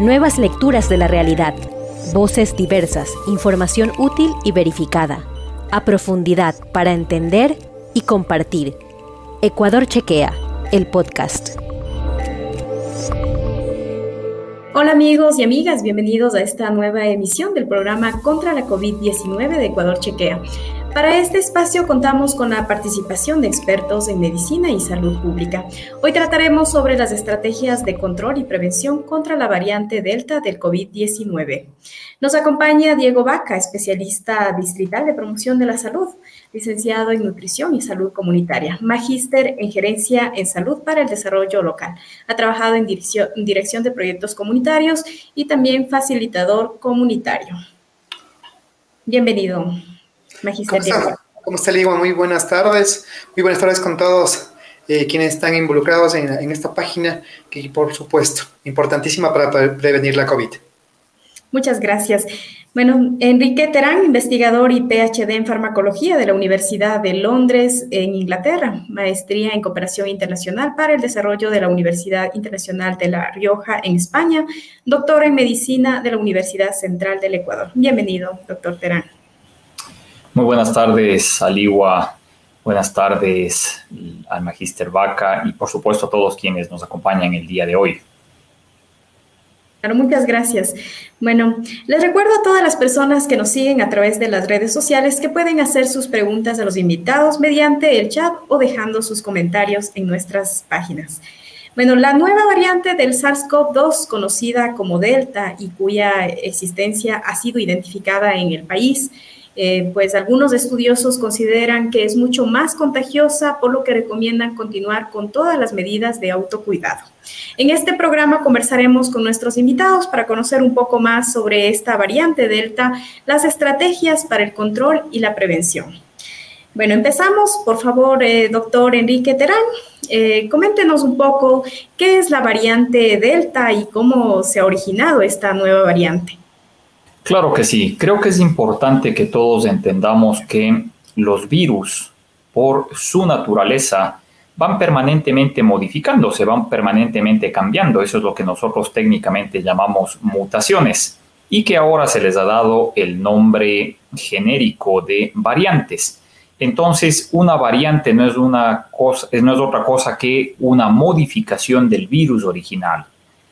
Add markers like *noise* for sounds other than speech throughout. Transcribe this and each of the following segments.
Nuevas lecturas de la realidad. Voces diversas, información útil y verificada. A profundidad para entender y compartir. Ecuador Chequea, el podcast. Hola amigos y amigas, bienvenidos a esta nueva emisión del programa contra la COVID-19 de Ecuador Chequea. Para este espacio contamos con la participación de expertos en medicina y salud pública. Hoy trataremos sobre las estrategias de control y prevención contra la variante Delta del COVID-19. Nos acompaña Diego Vaca, especialista distrital de promoción de la salud, licenciado en nutrición y salud comunitaria, magíster en gerencia en salud para el desarrollo local. Ha trabajado en dirección, de proyectos comunitarios y también facilitador comunitario. Bienvenido. ¿Cómo está? ¿Cómo está, Muy buenas tardes. Muy buenas tardes con todos eh, quienes están involucrados en, esta página, que por supuesto, importantísima para prevenir la COVID. Muchas gracias. Bueno, Enrique Terán, investigador y PhD en farmacología de la Universidad de Londres en Inglaterra, maestría en cooperación internacional para el desarrollo de la Universidad Internacional de La Rioja en España, doctor en medicina de la Universidad Central del Ecuador. Bienvenido, doctor Terán. Muy buenas tardes, Aliwa. Buenas tardes al Magister Vaca y por supuesto a todos quienes nos acompañan el día de hoy. Muchas gracias. Bueno, les recuerdo a todas las personas que nos siguen a través de las redes sociales que pueden hacer sus preguntas a los invitados mediante el chat o dejando sus comentarios en nuestras páginas. Bueno, la nueva variante del SARS-CoV-2, conocida como Delta y cuya existencia ha sido identificada en el país, eh, pues algunos estudiosos consideran que es mucho más contagiosa, por lo que recomiendan continuar con todas las medidas de autocuidado. En este programa conversaremos con nuestros invitados para conocer un poco más sobre esta variante Delta, las estrategias para el control y la prevención. Bueno, empezamos. Por favor, eh, doctor Enrique Terán, eh, coméntenos un poco qué es la variante Delta y cómo se ha originado esta nueva variante. Claro que sí. Creo que es importante que todos entendamos que los virus, por su naturaleza, van permanentemente modificándose, van permanentemente cambiando. Eso es lo que nosotros técnicamente llamamos mutaciones y que ahora se les ha dado el nombre genérico de variantes. Entonces, una variante no es, una cosa, no es otra cosa que una modificación del virus original.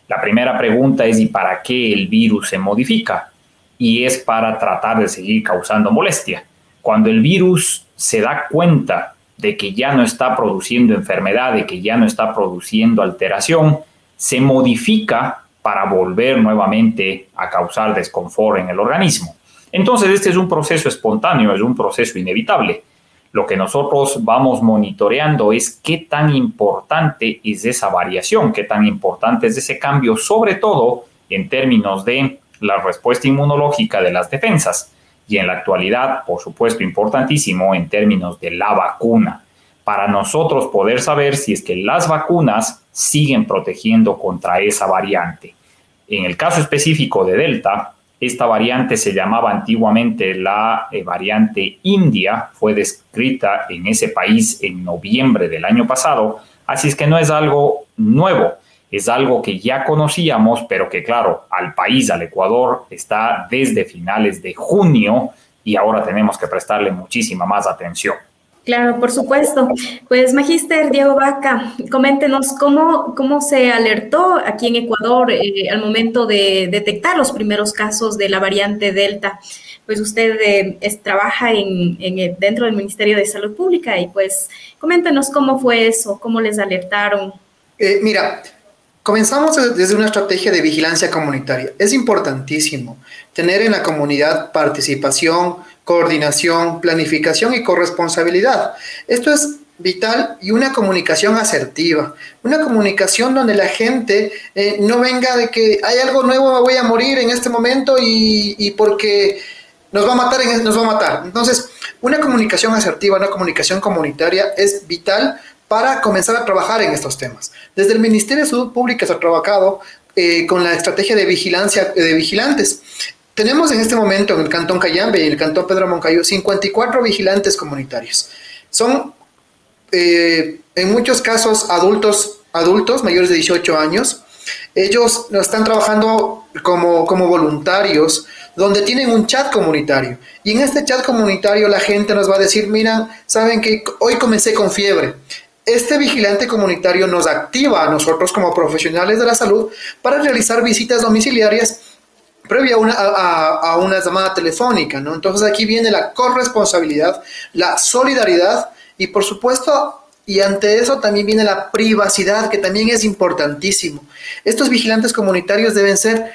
La primera pregunta es ¿y para qué el virus se modifica? Y es para tratar de seguir causando molestia. Cuando el virus se da cuenta de que ya no está produciendo enfermedad, de que ya no está produciendo alteración, se modifica para volver nuevamente a causar desconfort en el organismo. Entonces este es un proceso espontáneo, es un proceso inevitable. Lo que nosotros vamos monitoreando es qué tan importante es esa variación, qué tan importante es ese cambio, sobre todo en términos de la respuesta inmunológica de las defensas y en la actualidad, por supuesto, importantísimo en términos de la vacuna, para nosotros poder saber si es que las vacunas siguen protegiendo contra esa variante. En el caso específico de Delta, esta variante se llamaba antiguamente la eh, variante India, fue descrita en ese país en noviembre del año pasado, así es que no es algo nuevo es algo que ya conocíamos, pero que claro, al país, al Ecuador, está desde finales de junio y ahora tenemos que prestarle muchísima más atención. Claro, por supuesto. Pues, Magíster Diego Vaca, coméntenos cómo, cómo se alertó aquí en Ecuador eh, al momento de detectar los primeros casos de la variante Delta. Pues usted eh, trabaja en, en, dentro del Ministerio de Salud Pública y pues coméntenos cómo fue eso, cómo les alertaron. Eh, mira, Comenzamos desde una estrategia de vigilancia comunitaria. Es importantísimo tener en la comunidad participación, coordinación, planificación y corresponsabilidad. Esto es vital y una comunicación asertiva, una comunicación donde la gente eh, no venga de que hay algo nuevo, voy a morir en este momento y, porque nos va a matar, nos va a matar. Entonces, una comunicación asertiva, una comunicación comunitaria es vital para comenzar a trabajar en estos temas. Desde el Ministerio de Salud Pública se ha trabajado eh, con la estrategia de vigilancia de vigilantes. Tenemos en este momento en el Cantón Cayambe y en el Cantón Pedro Moncayo 54 vigilantes comunitarios. Son eh, en muchos casos adultos, adultos mayores de 18 años, Ellos están trabajando como, como voluntarios, donde tienen un chat comunitario. Y en este chat comunitario la gente nos va a decir, mira, saben que hoy comencé con fiebre. Este vigilante comunitario nos activa a nosotros como profesionales de la salud para realizar visitas domiciliarias previa a una, llamada telefónica, ¿no? Entonces aquí viene la corresponsabilidad, la solidaridad y por supuesto, y ante eso también viene la privacidad, que también es importantísimo. Estos vigilantes comunitarios deben ser,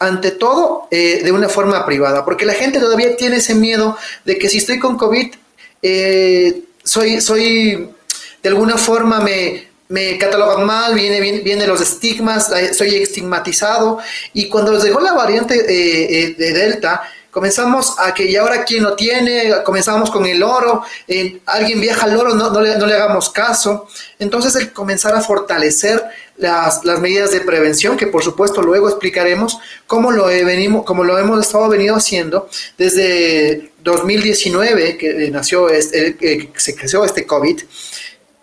ante todo, eh, de una forma privada, porque la gente todavía tiene ese miedo de que si estoy con COVID, eh, soy, soy, de alguna forma me, me catalogan mal, viene, viene, los estigmas, eh, soy estigmatizado. Y cuando llegó la variante eh, eh, de Delta, comenzamos a que, ¿y ahora quién lo tiene? Comenzamos con el oro, alguien viaja al oro, no, no, le, no, le, hagamos caso. Entonces, el comenzar a fortalecer las, las, medidas de prevención, que por supuesto luego explicaremos cómo lo, venimos, cómo lo hemos estado venido haciendo desde 2019, que nació este, que se creció este COVID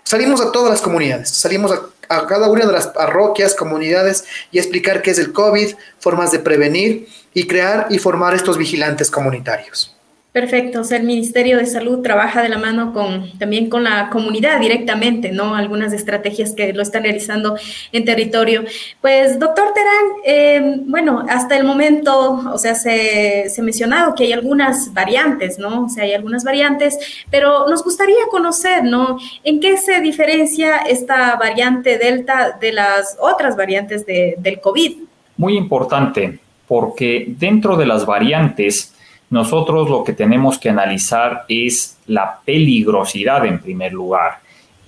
salimos a todas las comunidades, salimos a, cada una de las parroquias, comunidades y explicar qué es el COVID, formas de prevenir y crear y formar estos vigilantes comunitarios. Perfecto, o sea, el Ministerio de Salud trabaja de la mano con también con la comunidad directamente, ¿no? Algunas estrategias que lo están realizando en territorio. Pues, doctor Terán, eh, bueno, hasta el momento, o sea, se, se ha mencionado que hay algunas variantes, ¿no? O sea, hay algunas variantes, pero nos gustaría conocer, ¿no? ¿En qué se diferencia esta variante Delta de las otras variantes de, del COVID? Muy importante, porque dentro de las variantes, nosotros lo que tenemos que analizar es la peligrosidad en primer lugar.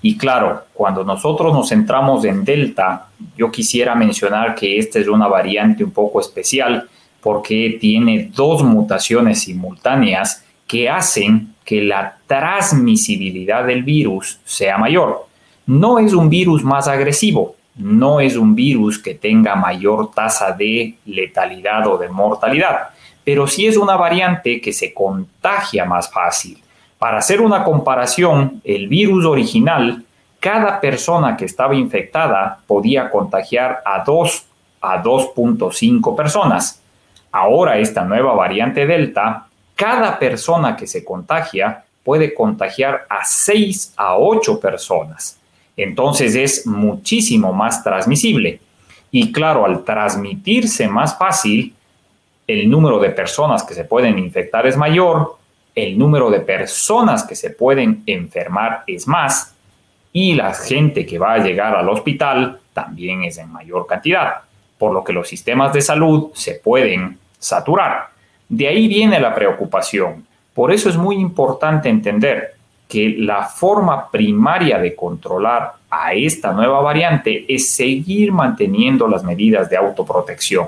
Y claro, cuando nosotros nos centramos en Delta, yo quisiera mencionar que esta es una variante un poco especial porque tiene dos mutaciones simultáneas que hacen que la transmisibilidad del virus sea mayor. No es un virus más agresivo, no es un virus que tenga mayor tasa de letalidad o de mortalidad, pero sí es una variante que se contagia más fácil. Para hacer una comparación, el virus original, cada persona que estaba infectada podía contagiar a 2 a 2.5 personas. Ahora esta nueva variante Delta, cada persona que se contagia puede contagiar a 6 a 8 personas. Entonces es muchísimo más transmisible. Y claro, al transmitirse más fácil, el número de personas que se pueden infectar es mayor, el número de personas que se pueden enfermar es más y la gente que va a llegar al hospital también es en mayor cantidad, por lo que los sistemas de salud se pueden saturar. De ahí viene la preocupación. Por eso es muy importante entender que la forma primaria de controlar a esta nueva variante es seguir manteniendo las medidas de autoprotección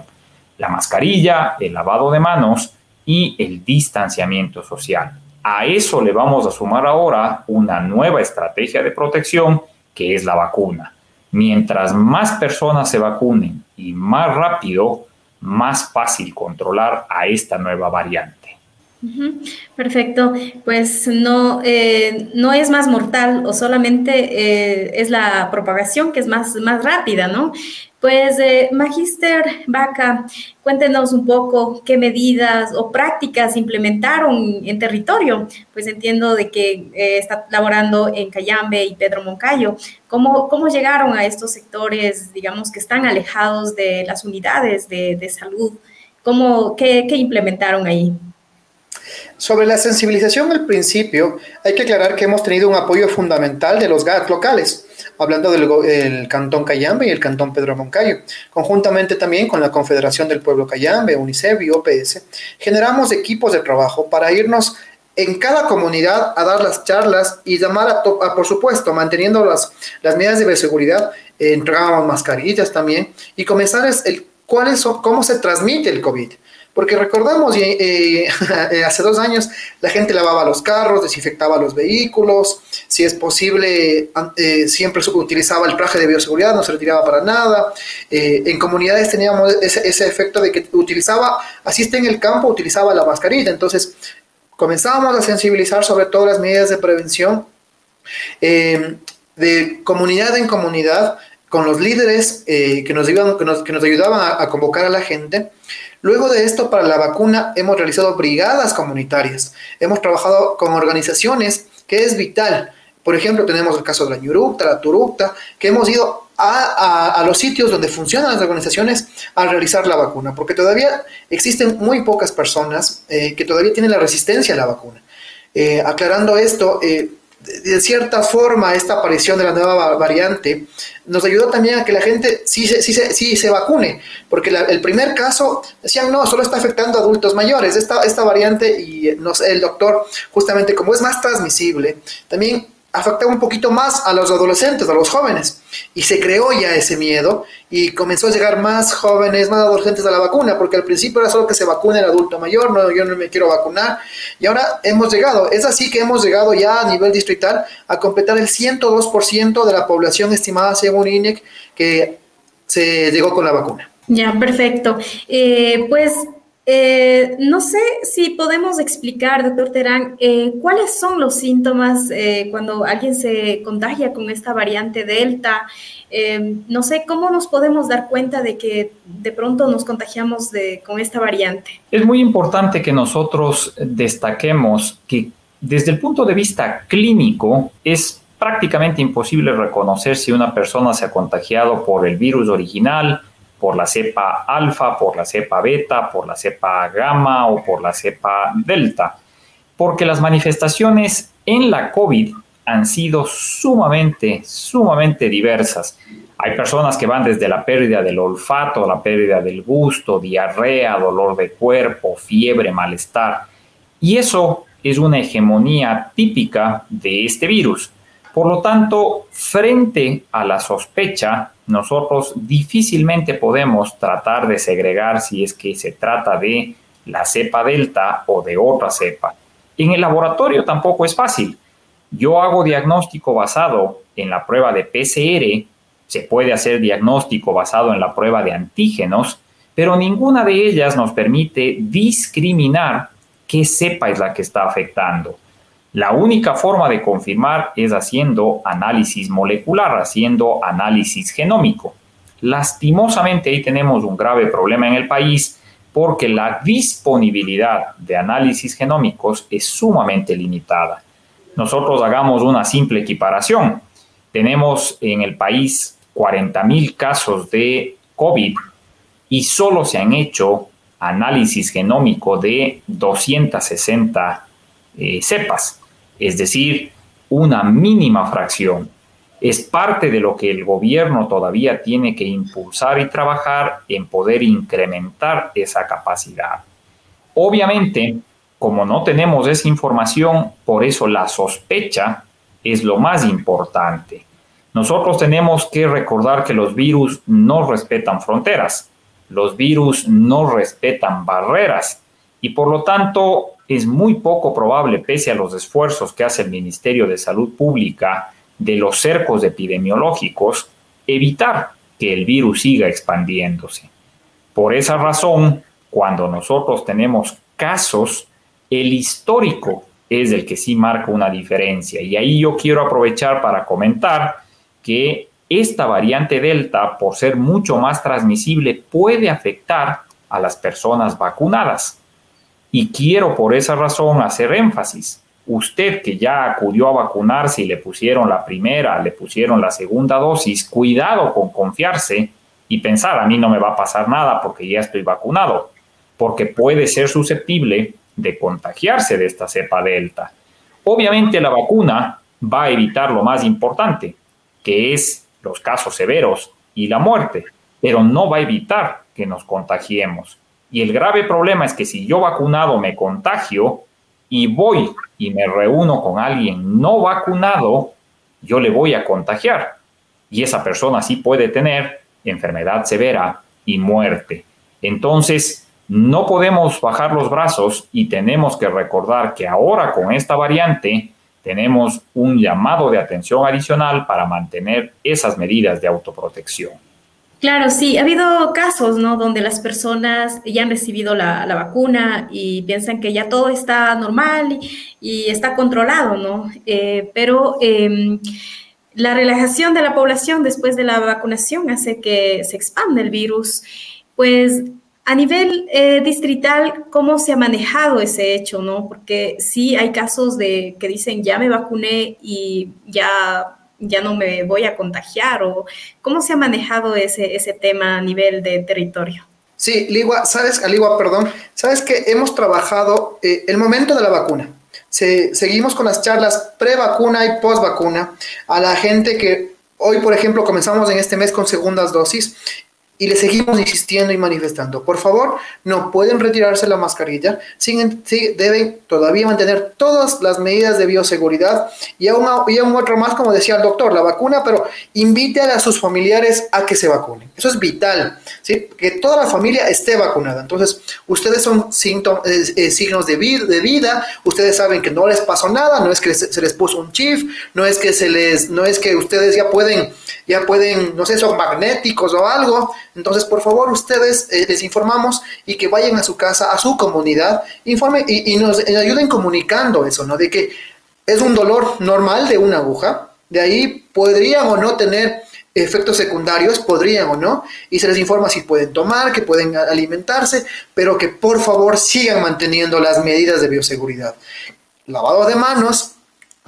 la mascarilla, el lavado de manos y el distanciamiento social. A eso le vamos a sumar ahora una nueva estrategia de protección que es la vacuna. Mientras más personas se vacunen y más rápido, más fácil controlar a esta nueva variante. Perfecto, pues no, eh, no es más mortal o solamente eh, es la propagación que es más, más rápida, ¿no? Pues, eh, Magister Vaca, cuéntenos un poco qué medidas o prácticas implementaron en territorio. Pues entiendo de que eh, está laborando en Cayambe y Pedro Moncayo. ¿Cómo, ¿Cómo llegaron a estos sectores, digamos, que están alejados de las unidades de, de salud? ¿Cómo, qué, ¿Qué implementaron ahí? Sobre la sensibilización al principio, hay que aclarar que hemos tenido un apoyo fundamental de los GAT locales hablando del Cantón Cayambe y el Cantón Pedro Moncayo. Conjuntamente también con la Confederación del Pueblo Cayambe, UNICEF y OPS, generamos equipos de trabajo para irnos en cada comunidad a dar las charlas y llamar a, por supuesto, manteniendo las, las medidas de bioseguridad, eh, entregábamos mascarillas también y comenzar el, cuáles son, cómo se transmite el COVID. Porque recordamos, eh, *laughs* eh, hace dos años la gente lavaba los carros, desinfectaba los vehículos, si es posible, eh, siempre utilizaba el traje de bioseguridad, no se retiraba para nada. en comunidades teníamos ese, ese, efecto de que utilizaba, así está en el campo, utilizaba la mascarilla. Entonces, comenzábamos a sensibilizar sobre todo las medidas de prevención de comunidad en comunidad con los líderes eh, que, nos ayudaban, que, nos, que nos ayudaban a, a, convocar a la gente. Luego de esto, para la vacuna, hemos realizado brigadas comunitarias. Hemos trabajado con organizaciones que es vital. Por ejemplo, tenemos el caso de la Ñurupta, la Turupta, que hemos ido a, a, a, los sitios donde funcionan las organizaciones a realizar la vacuna, porque todavía existen muy pocas personas eh, que todavía tienen la resistencia a la vacuna. Eh, aclarando esto, eh, de cierta forma esta aparición de la nueva variante nos ayudó también a que la gente sí, sí, sí, se vacune, porque la, el primer caso decían, no, solo está afectando a adultos mayores, esta, esta variante y nos, el doctor, justamente como es más transmisible, también afectaba un poquito más a los adolescentes, a los jóvenes, y se creó ya ese miedo y comenzó a llegar más jóvenes, más adolescentes a la vacuna, porque al principio era solo que se vacune el adulto mayor, no, yo no me quiero vacunar, y ahora hemos llegado, es así que hemos llegado ya a nivel distrital a completar el 102% de la población estimada según INEC que se llegó con la vacuna. Ya, perfecto. Eh, pues eh, no sé si podemos explicar, doctor Terán, eh, cuáles son los síntomas eh, cuando alguien se contagia con esta variante Delta. Eh, no sé cómo nos podemos dar cuenta de que de pronto nos contagiamos con esta variante. Es muy importante que nosotros destaquemos que desde el punto de vista clínico es prácticamente imposible reconocer si una persona se ha contagiado por el virus original, por la cepa alfa, por la cepa beta, por la cepa gamma o por la cepa delta, porque las manifestaciones en la COVID han sido sumamente, sumamente diversas. Hay personas que van desde la pérdida del olfato, la pérdida del gusto, diarrea, dolor de cuerpo, fiebre, malestar. Y eso es una hegemonía típica de este virus. Por lo tanto, frente a la sospecha, nosotros difícilmente podemos tratar de segregar si es que se trata de la cepa delta o de otra cepa. En el laboratorio tampoco es fácil. Yo hago diagnóstico basado en la prueba de PCR, se puede hacer diagnóstico basado en la prueba de antígenos, pero ninguna de ellas nos permite discriminar qué cepa es la que está afectando. La única forma de confirmar es haciendo análisis molecular, haciendo análisis genómico. Lastimosamente ahí tenemos un grave problema en el país porque la disponibilidad de análisis genómicos es sumamente limitada. Nosotros hagamos una simple equiparación. Tenemos en el país 40 mil casos de COVID y solo se han hecho análisis genómico de 260 eh, cepas, es decir, una mínima fracción. Es parte de lo que el gobierno todavía tiene que impulsar y trabajar en poder incrementar esa capacidad. Obviamente, como no tenemos esa información, por eso la sospecha es lo más importante. Nosotros tenemos que recordar que los virus no respetan fronteras, los virus no respetan barreras y por lo tanto es muy poco probable, pese a los esfuerzos que hace el Ministerio de Salud Pública de los cercos epidemiológicos, evitar que el virus siga expandiéndose. Por esa razón, cuando nosotros tenemos casos, el histórico es el que sí marca una diferencia. Y ahí yo quiero aprovechar para comentar que esta variante Delta, por ser mucho más transmisible, puede afectar a las personas vacunadas. Y quiero por esa razón hacer énfasis. Usted que ya acudió a vacunarse y le pusieron la primera, le pusieron la segunda dosis, cuidado con confiarse y pensar, a mí no me va a pasar nada porque ya estoy vacunado, porque puede ser susceptible de contagiarse de esta cepa delta. Obviamente la vacuna va a evitar lo más importante, que es los casos severos y la muerte, pero no va a evitar que nos contagiemos. Y el grave problema es que si yo vacunado me contagio y voy y me reúno con alguien no vacunado, yo le voy a contagiar. Y esa persona sí puede tener enfermedad severa y muerte. Entonces, no podemos bajar los brazos y tenemos que recordar que ahora con esta variante tenemos un llamado de atención adicional para mantener esas medidas de autoprotección. Claro, sí, ha habido casos, ¿no? Donde las personas ya han recibido la, vacuna y piensan que ya todo está normal y, está controlado, ¿no? Eh, pero eh, la relajación de la población después de la vacunación hace que se expanda el virus. Pues a nivel eh, distrital, ¿cómo se ha manejado ese hecho? ¿no? Porque sí hay casos de que dicen ya me vacuné y ya, ya no me voy a contagiar. O, ¿Cómo se ha manejado ese, ese tema a nivel de territorio? Sí, Ligua, sabes, Ligua, perdón, sabes que hemos trabajado eh, el momento de la vacuna. Se, seguimos con las charlas pre-vacuna y post-vacuna a la gente que hoy, por ejemplo, comenzamos en este mes con segundas dosis y le seguimos insistiendo y manifestando. Por favor, no pueden retirarse la mascarilla, siguen, deben todavía mantener todas las medidas de bioseguridad y aún, y aún otro más, como decía el doctor, la vacuna, pero invite a sus familiares a que se vacunen. Eso es vital, ¿sí? que toda la familia esté vacunada. Entonces, ustedes son síntomas, eh, eh, signos de, de vida, ustedes saben que no les pasó nada, no es que se les puso un chip, no es que se les, no es que ustedes ya pueden, ya pueden, no sé, son magnéticos o algo, entonces, por favor, ustedes eh, les informamos y que vayan a su casa, a su comunidad, informen y, nos ayuden comunicando eso, ¿no? De que es un dolor normal de una aguja, de ahí podrían o no tener efectos secundarios, podrían o no, y se les informa si pueden tomar, que pueden alimentarse, pero que por favor sigan manteniendo las medidas de bioseguridad. Lavado de manos,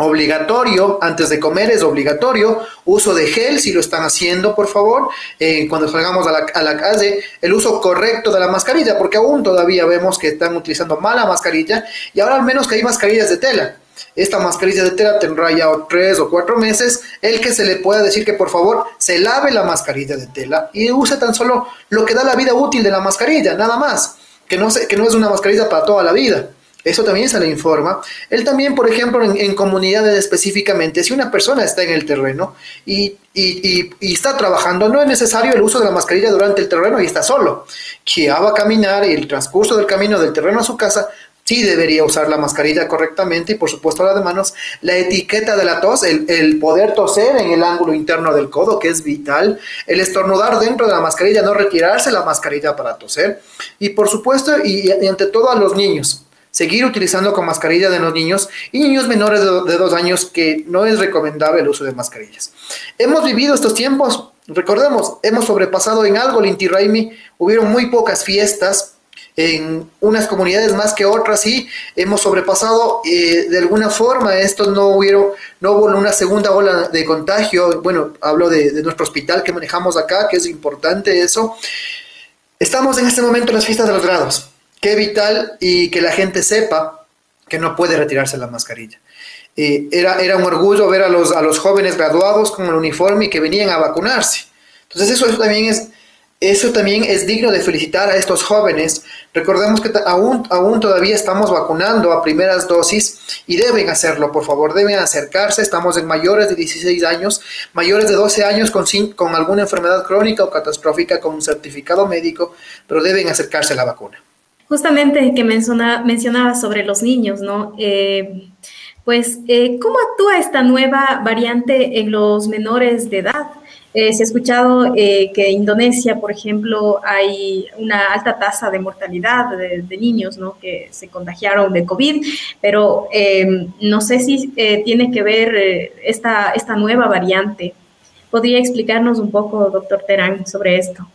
obligatorio, antes de comer es obligatorio, uso de gel si lo están haciendo, por favor, eh, cuando salgamos a la, a la, calle, el uso correcto de la mascarilla, porque aún todavía vemos que están utilizando mala mascarilla y ahora al menos que hay mascarillas de tela. Esta mascarilla de tela tendrá ya tres o cuatro meses, el que se le pueda decir que por favor se lave la mascarilla de tela y use tan solo lo que da la vida útil de la mascarilla, nada más, que no, se, que no es una mascarilla para toda la vida. Eso también se le informa. Él también, por ejemplo, en, comunidades específicamente, si una persona está en el terreno y, está trabajando, no es necesario el uso de la mascarilla durante el terreno y está solo. Que va a caminar y el transcurso del camino del terreno a su casa, sí debería usar la mascarilla correctamente y por supuesto la de manos, la etiqueta de la tos, el, poder toser en el ángulo interno del codo, que es vital, el estornudar dentro de la mascarilla, no retirarse la mascarilla para toser y por supuesto y ante todo a los niños seguir utilizando con mascarilla de los niños y niños menores de, dos años que no es recomendable el uso de mascarillas. Hemos vivido estos tiempos, recordemos, hemos sobrepasado en algo el Inti Raimi, hubieron muy pocas fiestas, en unas comunidades más que otras y hemos sobrepasado eh, de alguna forma esto no hubieron no hubo una segunda ola de contagio. Bueno hablo de, de, nuestro hospital que manejamos acá que es importante eso. Estamos en este momento en las fiestas de los grados Qué vital y que la gente sepa que no puede retirarse la mascarilla. Era, era un orgullo ver a los, a los jóvenes graduados con el uniforme y que venían a vacunarse. Entonces eso, también es, eso también es digno de felicitar a estos jóvenes. Recordemos que aún, aún todavía estamos vacunando a primeras dosis y deben hacerlo, por favor, deben acercarse. Estamos en mayores de 16 años, mayores de 12 años con, con alguna enfermedad crónica o catastrófica con un certificado médico, pero deben acercarse a la vacuna. Justamente que menciona, mencionaba sobre los niños, ¿no? Eh, pues, eh, ¿cómo actúa esta nueva variante en los menores de edad? Eh, se ha escuchado que en Indonesia, por ejemplo, hay una alta tasa de mortalidad de, niños ¿no? que se contagiaron de COVID, pero no sé si tiene que ver esta, esta nueva variante. ¿Podría explicarnos un poco, doctor Terán, sobre esto?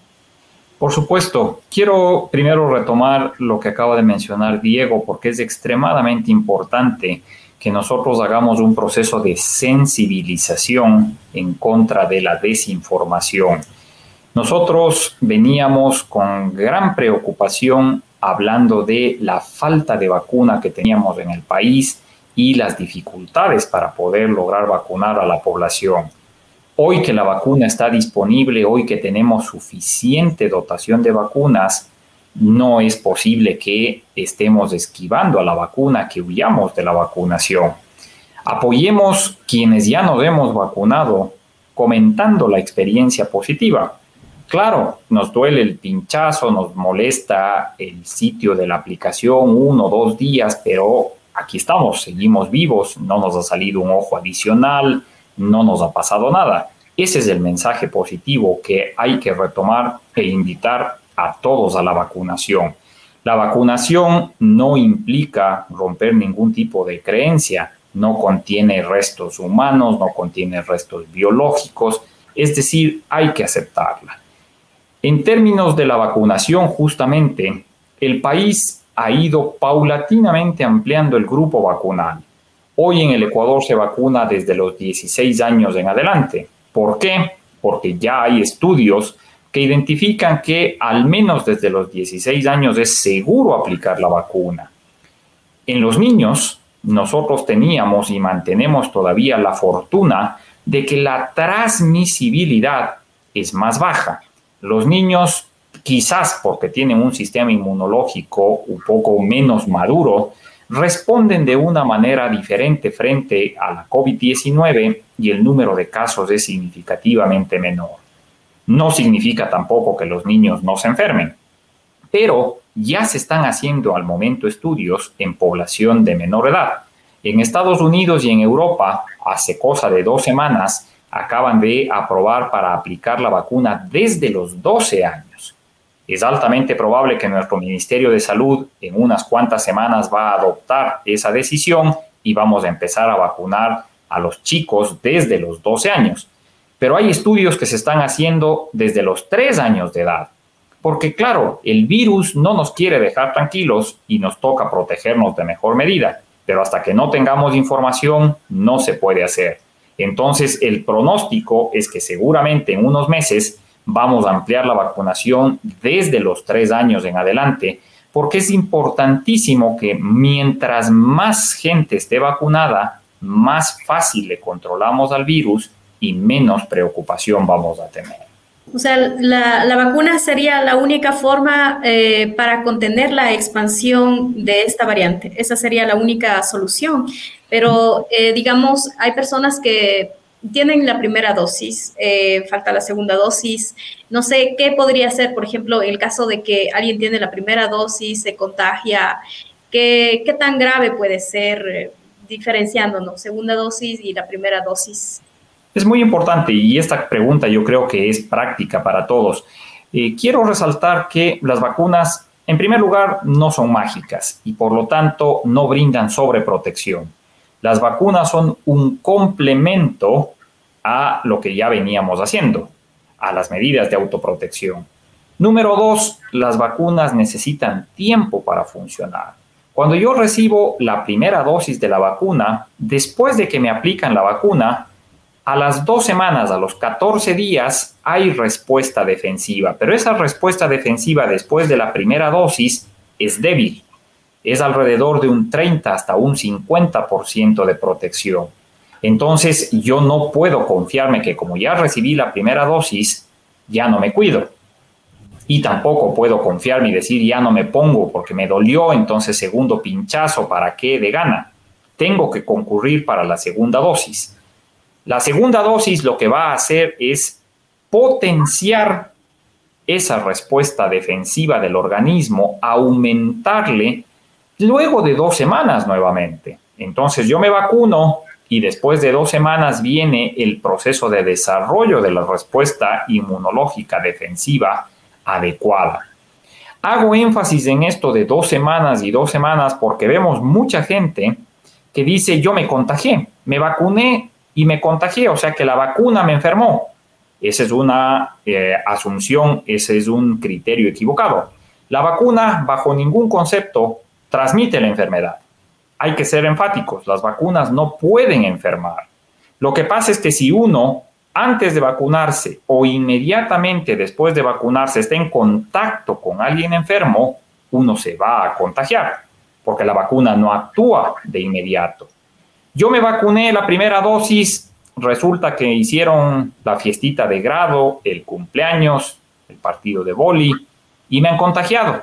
Por supuesto, quiero primero retomar lo que acaba de mencionar Diego, porque es extremadamente importante que nosotros hagamos un proceso de sensibilización en contra de la desinformación. Nosotros veníamos con gran preocupación hablando de la falta de vacuna que teníamos en el país y las dificultades para poder lograr vacunar a la población. Hoy que la vacuna está disponible, hoy que tenemos suficiente dotación de vacunas, no es posible que estemos esquivando a la vacuna, que huyamos de la vacunación. Apoyemos quienes ya nos hemos vacunado comentando la experiencia positiva. Claro, nos duele el pinchazo, nos molesta el sitio de la aplicación uno o dos días, pero aquí estamos, seguimos vivos, no nos ha salido un ojo adicional, no nos ha pasado nada. Ese es el mensaje positivo que hay que retomar e invitar a todos a la vacunación. La vacunación no implica romper ningún tipo de creencia, no contiene restos humanos, no contiene restos biológicos, es decir, hay que aceptarla. En términos de la vacunación, justamente, el país ha ido paulatinamente ampliando el grupo vacunal. Hoy en el Ecuador se vacuna desde los 16 años en adelante. ¿Por qué? Porque ya hay estudios que identifican que al menos desde los 16 años es seguro aplicar la vacuna. En los niños, nosotros teníamos y mantenemos todavía la fortuna de que la transmisibilidad es más baja. Los niños, quizás porque tienen un sistema inmunológico un poco menos maduro, responden de una manera diferente frente a la COVID-19 y el número de casos es significativamente menor. No significa tampoco que los niños no se enfermen, pero ya se están haciendo al momento estudios en población de menor edad. En Estados Unidos y en Europa, hace cosa de dos semanas, acaban de aprobar para aplicar la vacuna desde los 12 años. Es altamente probable que nuestro Ministerio de Salud en unas cuantas semanas va a adoptar esa decisión y vamos a empezar a vacunar a los chicos desde los 12 años. Pero hay estudios que se están haciendo desde los 3 años de edad. Porque claro, el virus no nos quiere dejar tranquilos y nos toca protegernos de mejor medida pero hasta que no tengamos información no se puede hacer. Entonces, el pronóstico es que seguramente en unos meses vamos a ampliar la vacunación desde los tres años en adelante, porque es importantísimo que mientras más gente esté vacunada, más fácil le controlamos al virus y menos preocupación vamos a tener. O sea, la, vacuna sería la única forma eh, para contener la expansión de esta variante. Esa sería la única solución. Pero, eh, digamos, hay personas que tienen la primera dosis, eh, falta la segunda dosis. No sé qué podría ser, por ejemplo, el caso de que alguien tiene la primera dosis, se contagia. ¿Qué, tan grave puede ser diferenciándonos, segunda dosis y la primera dosis? Es muy importante y esta pregunta yo creo que es práctica para todos. Eh, quiero resaltar que las vacunas, en primer lugar, no son mágicas y por lo tanto no brindan sobreprotección. Las vacunas son un complemento a lo que ya veníamos haciendo, a las medidas de autoprotección. Número dos, las vacunas necesitan tiempo para funcionar. Cuando yo recibo la primera dosis de la vacuna, después de que me aplican la vacuna, a las dos semanas, a los 14 días, hay respuesta defensiva, pero esa respuesta defensiva después de la primera dosis es débil. Es alrededor de un 30 hasta un 50% de protección. Entonces yo no puedo confiarme que como ya recibí la primera dosis, ya no me cuido. Y tampoco puedo confiarme y decir ya no me pongo porque me dolió, entonces segundo pinchazo, ¿para qué de gana? Tengo que concurrir para la segunda dosis. La segunda dosis lo que va a hacer es potenciar esa respuesta defensiva del organismo, aumentarle luego de dos semanas nuevamente. Entonces yo me vacuno y después de dos semanas viene el proceso de desarrollo de la respuesta inmunológica defensiva adecuada. Hago énfasis en esto de dos semanas y dos semanas porque vemos mucha gente que dice yo me contagié, me vacuné y me contagié, o sea que la vacuna me enfermó. Esa es una eh, asunción, ese es un criterio equivocado. La vacuna, bajo ningún concepto, transmite la enfermedad. Hay que ser enfáticos, las vacunas no pueden enfermar. Lo que pasa es que si uno, antes de vacunarse o inmediatamente después de vacunarse, está en contacto con alguien enfermo, uno se va a contagiar, porque la vacuna no actúa de inmediato. Yo me vacuné la primera dosis, resulta que hicieron la fiestita de grado, el cumpleaños, el partido de boli y me han contagiado.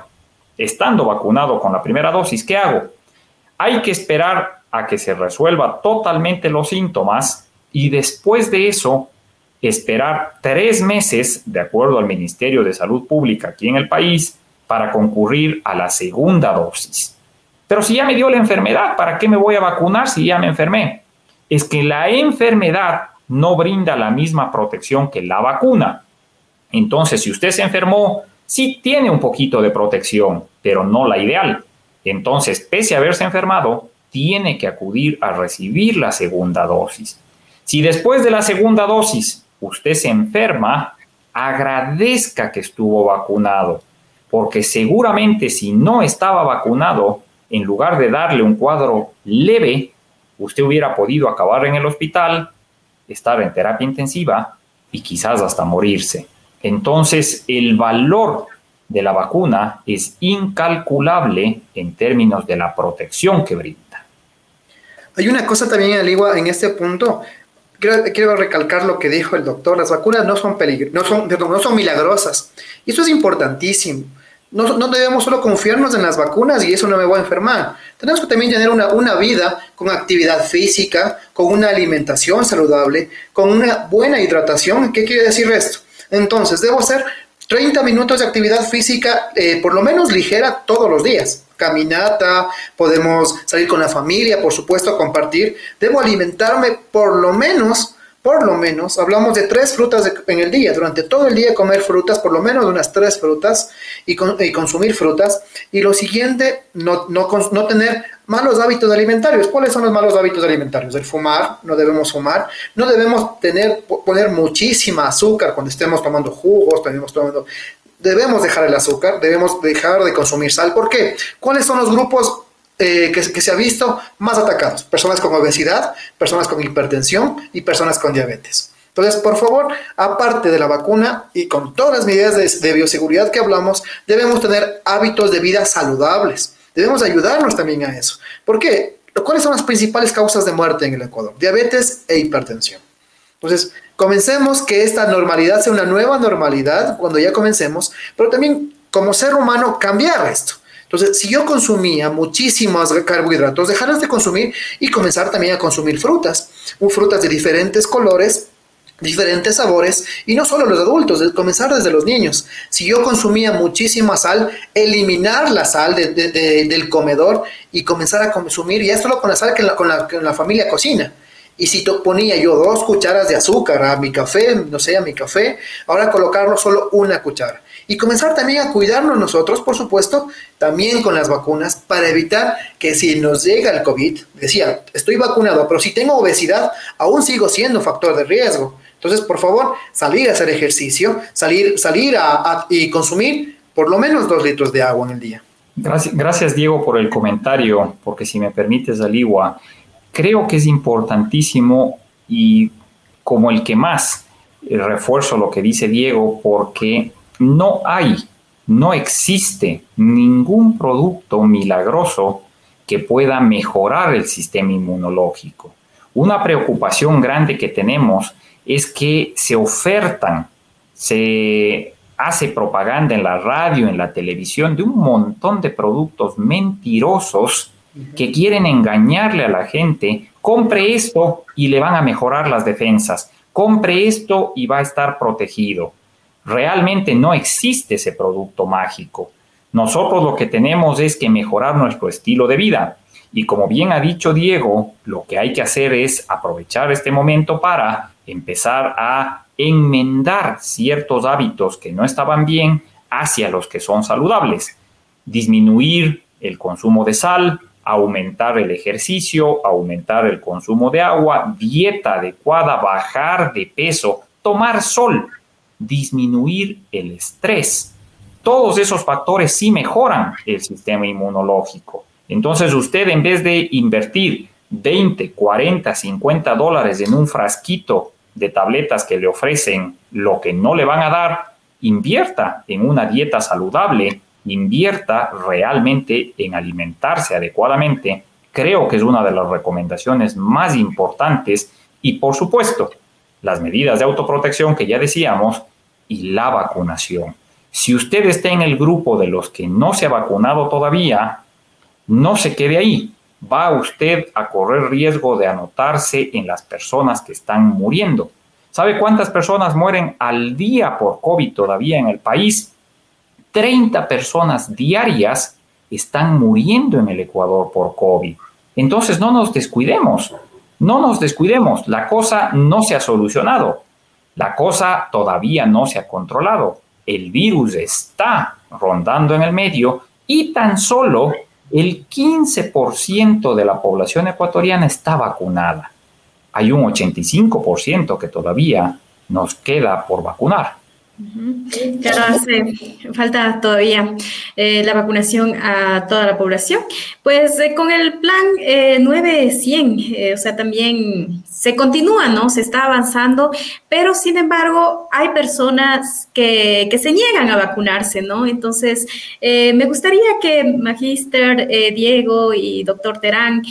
Estando vacunado con la primera dosis, ¿qué hago? Hay que esperar a que se resuelva totalmente los síntomas y después de eso esperar tres meses, de acuerdo al Ministerio de Salud Pública aquí en el país, para concurrir a la segunda dosis. Pero si ya me dio la enfermedad, ¿para qué me voy a vacunar si ya me enfermé? Es que la enfermedad no brinda la misma protección que la vacuna. Entonces, si usted se enfermó, sí tiene un poquito de protección, pero no la ideal. Entonces, pese a haberse enfermado, tiene que acudir a recibir la segunda dosis. Si después de la segunda dosis usted se enferma, agradezca que estuvo vacunado, porque seguramente si no estaba vacunado, en lugar de darle un cuadro leve, usted hubiera podido acabar en el hospital, estar en terapia intensiva y quizás hasta morirse. Entonces, el valor de la vacuna es incalculable en términos de la protección que brinda. Hay una cosa también, Aligua, en este punto. Quiero, recalcar lo que dijo el doctor. Las vacunas no son, no son, no son milagrosas. Y eso es importantísimo. No, no, debemos solo confiarnos en las vacunas y eso no me voy a enfermar. Tenemos que también tener una, una, vida con actividad física, con una alimentación saludable, con una buena hidratación. ¿Qué quiere decir esto? Entonces, debo hacer 30 minutos de actividad física, eh, por lo menos ligera, todos los días. Caminata, podemos salir con la familia, por supuesto, compartir. Debo alimentarme por lo menos por lo menos, hablamos de tres frutas en el día, durante todo el día comer frutas, por lo menos unas tres frutas y, consumir frutas. Y lo siguiente, no, no, no, tener malos hábitos alimentarios. ¿Cuáles son los malos hábitos alimentarios? El fumar, no debemos fumar, no debemos tener, poner muchísima azúcar cuando estemos tomando jugos, tenemos tomando... Debemos dejar el azúcar, debemos dejar de consumir sal. ¿Por qué? ¿Cuáles son los grupos eh, que, se ha visto más atacados. Personas con obesidad, personas con hipertensión y personas con diabetes. Entonces, por favor, aparte de la vacuna y con todas las medidas de, bioseguridad que hablamos, debemos tener hábitos de vida saludables. Debemos ayudarnos también a eso. ¿Por qué? ¿Cuáles son las principales causas de muerte en el Ecuador? Diabetes e hipertensión. Entonces, comencemos que esta normalidad sea una nueva normalidad cuando ya comencemos, pero también como ser humano cambiar esto. Entonces, si yo consumía muchísimos carbohidratos, dejarlas de consumir y comenzar también a consumir frutas, frutas de diferentes colores, diferentes sabores y no solo los adultos, comenzar desde los niños. Si yo consumía muchísima sal, eliminar la sal del comedor y comenzar a consumir, ya solo con la sal que con la familia cocina. Y si ponía yo dos cucharas de azúcar a mi café, no sé, a mi café, ahora colocarlo solo una cuchara. Y comenzar también a cuidarnos nosotros, por supuesto, también con las vacunas, para evitar que si nos llega el COVID, decía, estoy vacunado, pero si tengo obesidad, aún sigo siendo factor de riesgo. Entonces, por favor, salir a hacer ejercicio, salir, salir a, y consumir por lo menos dos litros de agua en el día. Gracias, gracias, Diego, por el comentario, porque si me permites, Aligua, creo que es importantísimo y como el que más eh, refuerzo lo que dice Diego, porque no hay, no existe ningún producto milagroso que pueda mejorar el sistema inmunológico. Una preocupación grande que tenemos es que se ofertan, se hace propaganda en la radio, en la televisión, de un montón de productos mentirosos que quieren engañarle a la gente, compre esto y le van a mejorar las defensas, compre esto y va a estar protegido realmente no existe ese producto mágico. Nosotros lo que tenemos es que mejorar nuestro estilo de vida. Y como bien ha dicho Diego, lo que hay que hacer es aprovechar este momento para empezar a enmendar ciertos hábitos que no estaban bien hacia los que son saludables. Disminuir el consumo de sal, aumentar el ejercicio, aumentar el consumo de agua, dieta adecuada, bajar de peso, tomar sol disminuir el estrés. Todos esos factores sí mejoran el sistema inmunológico. Entonces usted en vez de invertir 20, 40, 50 dólares en un frasquito de tabletas que le ofrecen lo que no le van a dar, invierta en una dieta saludable, invierta realmente en alimentarse adecuadamente. Creo que es una de las recomendaciones más importantes y por supuesto, las medidas de autoprotección que ya decíamos y la vacunación. Si usted está en el grupo de los que no se ha vacunado todavía, no se quede ahí. Va usted a correr riesgo de anotarse en las personas que están muriendo. ¿Sabe cuántas personas mueren al día por COVID todavía en el país? 30 personas diarias están muriendo en el Ecuador por COVID. Entonces no nos descuidemos. No nos descuidemos, la cosa no se ha solucionado, la cosa todavía no se ha controlado, el virus está rondando en el medio y tan solo el 15% de la población ecuatoriana está vacunada. Hay un 85% que todavía nos queda por vacunar. Claro, hace falta todavía eh, la vacunación a toda la población. Pues eh, con el plan eh, 900, eh, o sea, también se continúa, ¿no? Se está avanzando, pero sin embargo hay personas que, que se niegan a vacunarse, ¿no? entonces me gustaría que Magister Diego y Doctor Terán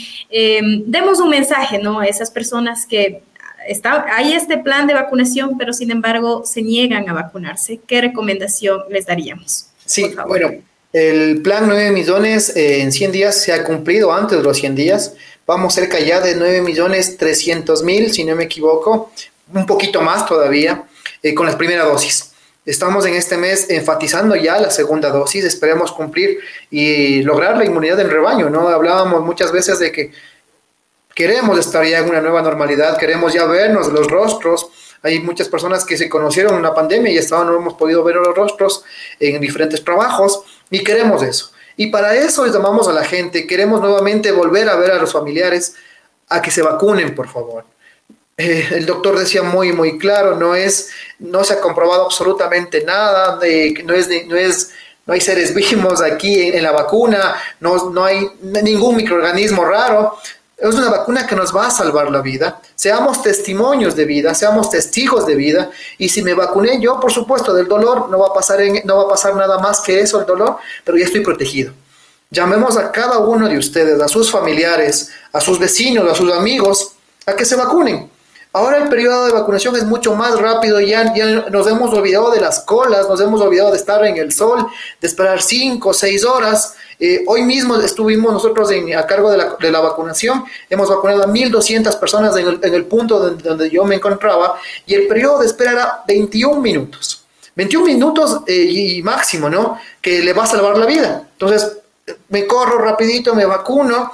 demos un mensaje, ¿no? A esas personas que está, hay este plan de vacunación, pero sin embargo se niegan a vacunarse. ¿Qué recomendación les daríamos? Sí, bueno, el plan 9 millones eh, en 100 días se ha cumplido antes de los 100 días. Vamos cerca ya de 9 millones 300 mil, si no me equivoco, un poquito más todavía, eh, con la primera dosis. Estamos en este mes enfatizando ya la segunda dosis, esperemos cumplir y lograr la inmunidad del rebaño, ¿no? Hablábamos muchas veces de que queremos estar ya en una nueva normalidad, queremos ya vernos los rostros. Hay muchas personas que se conocieron en la pandemia y hasta no hemos podido ver los rostros en diferentes trabajos y queremos eso. Y para eso llamamos a la gente, queremos nuevamente volver a ver a los familiares a que se vacunen, por favor. Eh, el doctor decía muy, muy claro, no es, no se ha comprobado absolutamente nada, no es, no es, no hay seres *laughs* vivos aquí en, en la vacuna, no, no hay ningún microorganismo raro, es una vacuna que nos va a salvar la vida. Seamos testimonios de vida, seamos testigos de vida. Y si me vacuné yo, por supuesto, del dolor, no va a pasar, no va a pasar nada más que eso, el dolor, pero ya estoy protegido. Llamemos a cada uno de ustedes, a sus familiares, a sus vecinos, a sus amigos, a que se vacunen. Ahora el periodo de vacunación es mucho más rápido, ya, nos hemos olvidado de las colas, nos hemos olvidado de estar en el sol, de esperar cinco o seis horas. Eh, hoy mismo estuvimos nosotros a cargo de la, de la, vacunación, hemos vacunado a 1.200 personas en el, punto donde, yo me encontraba y el periodo de espera era 21 minutos. 21 minutos eh, y máximo, ¿no? Que le va a salvar la vida. Entonces, me corro rapidito, me vacuno,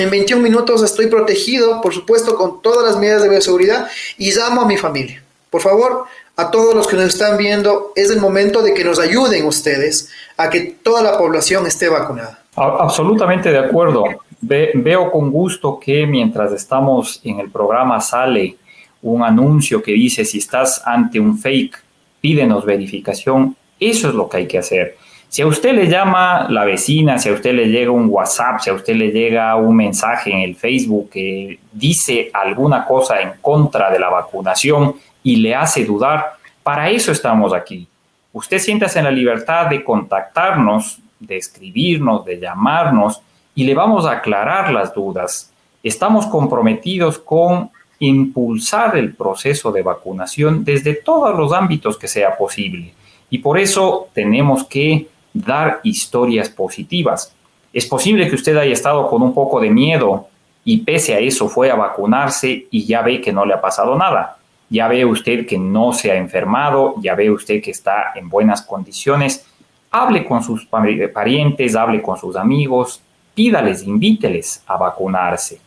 en 21 minutos estoy protegido, por supuesto, con todas las medidas de bioseguridad y llamo a mi familia. Por favor, a todos los que nos están viendo, es el momento de que nos ayuden ustedes a que toda la población esté vacunada. Absolutamente de acuerdo. veo con gusto que mientras estamos en el programa sale un anuncio que dice si estás ante un fake, pídenos verificación. Eso es lo que hay que hacer. Si a usted le llama la vecina, si a usted le llega un WhatsApp, si a usted le llega un mensaje en el Facebook que dice alguna cosa en contra de la vacunación y le hace dudar, para eso estamos aquí. Usted siéntase en la libertad de contactarnos, de escribirnos, de llamarnos y le vamos a aclarar las dudas. Estamos comprometidos con impulsar el proceso de vacunación desde todos los ámbitos que sea posible. Y por eso tenemos que dar historias positivas. Es posible que usted haya estado con un poco de miedo y pese a eso fue a vacunarse y ya ve que no le ha pasado nada. Ya ve usted que no se ha enfermado, ya ve usted que está en buenas condiciones. Hable con sus parientes, hable con sus amigos, pídales, invíteles a vacunarse.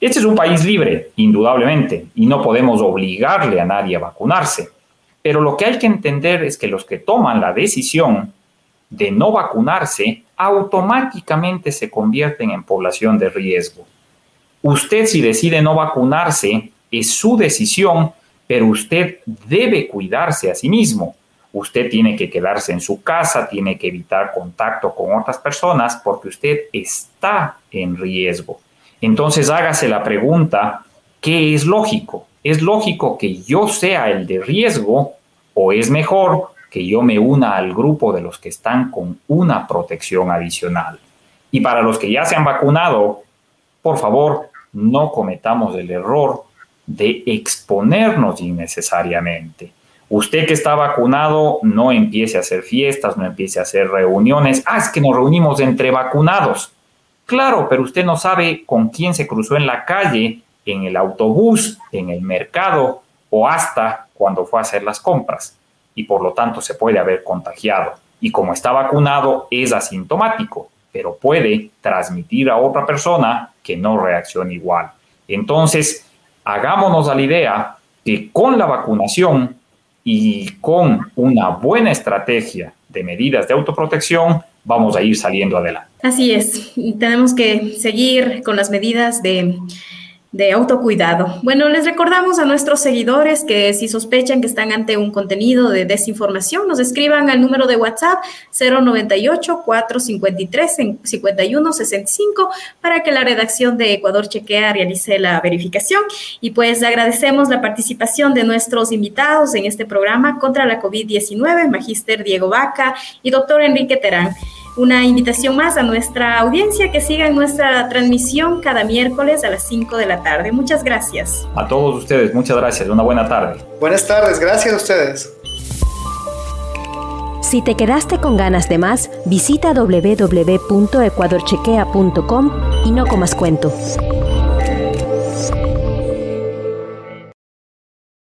Este es un país libre, indudablemente, y no podemos obligarle a nadie a vacunarse. Pero lo que hay que entender es que los que toman la decisión de no vacunarse automáticamente se convierten en población de riesgo. Usted si decide no vacunarse es su decisión, pero usted debe cuidarse a sí mismo. Usted tiene que quedarse en su casa, tiene que evitar contacto con otras personas porque usted está en riesgo. Entonces hágase la pregunta, ¿qué es lógico? ¿Es lógico que yo sea el de riesgo o es mejor que yo me una al grupo de los que están con una protección adicional. Y para los que ya se han vacunado, por favor, no cometamos el error de exponernos innecesariamente. Usted que está vacunado, no empiece a hacer fiestas, no empiece a hacer reuniones. Ah, es que nos reunimos entre vacunados. Claro, pero usted no sabe con quién se cruzó en la calle, en el autobús, en el mercado o hasta cuando fue a hacer las compras y por lo tanto se puede haber contagiado. Y como está vacunado es asintomático, pero puede transmitir a otra persona que no reaccione igual. Entonces, hagámonos a la idea que con la vacunación y con una buena estrategia de medidas de autoprotección, vamos a ir saliendo adelante. Así es, tenemos que seguir con las medidas de de autocuidado. Bueno, les recordamos a nuestros seguidores que si sospechan que están ante un contenido de desinformación, nos escriban al número de WhatsApp 098 453 5165 para que la redacción de Ecuador Chequea realice la verificación. Y pues agradecemos la participación de nuestros invitados en este programa contra la COVID-19, Magíster Diego Vaca y doctor Enrique Terán una invitación más a nuestra audiencia que siga nuestra transmisión cada miércoles a las 5 de la tarde. Muchas gracias. A todos ustedes, muchas gracias. Una buena tarde. Buenas tardes, gracias a ustedes. Si te quedaste con ganas de más, visita www.ecuadorchequea.com y no comas cuento.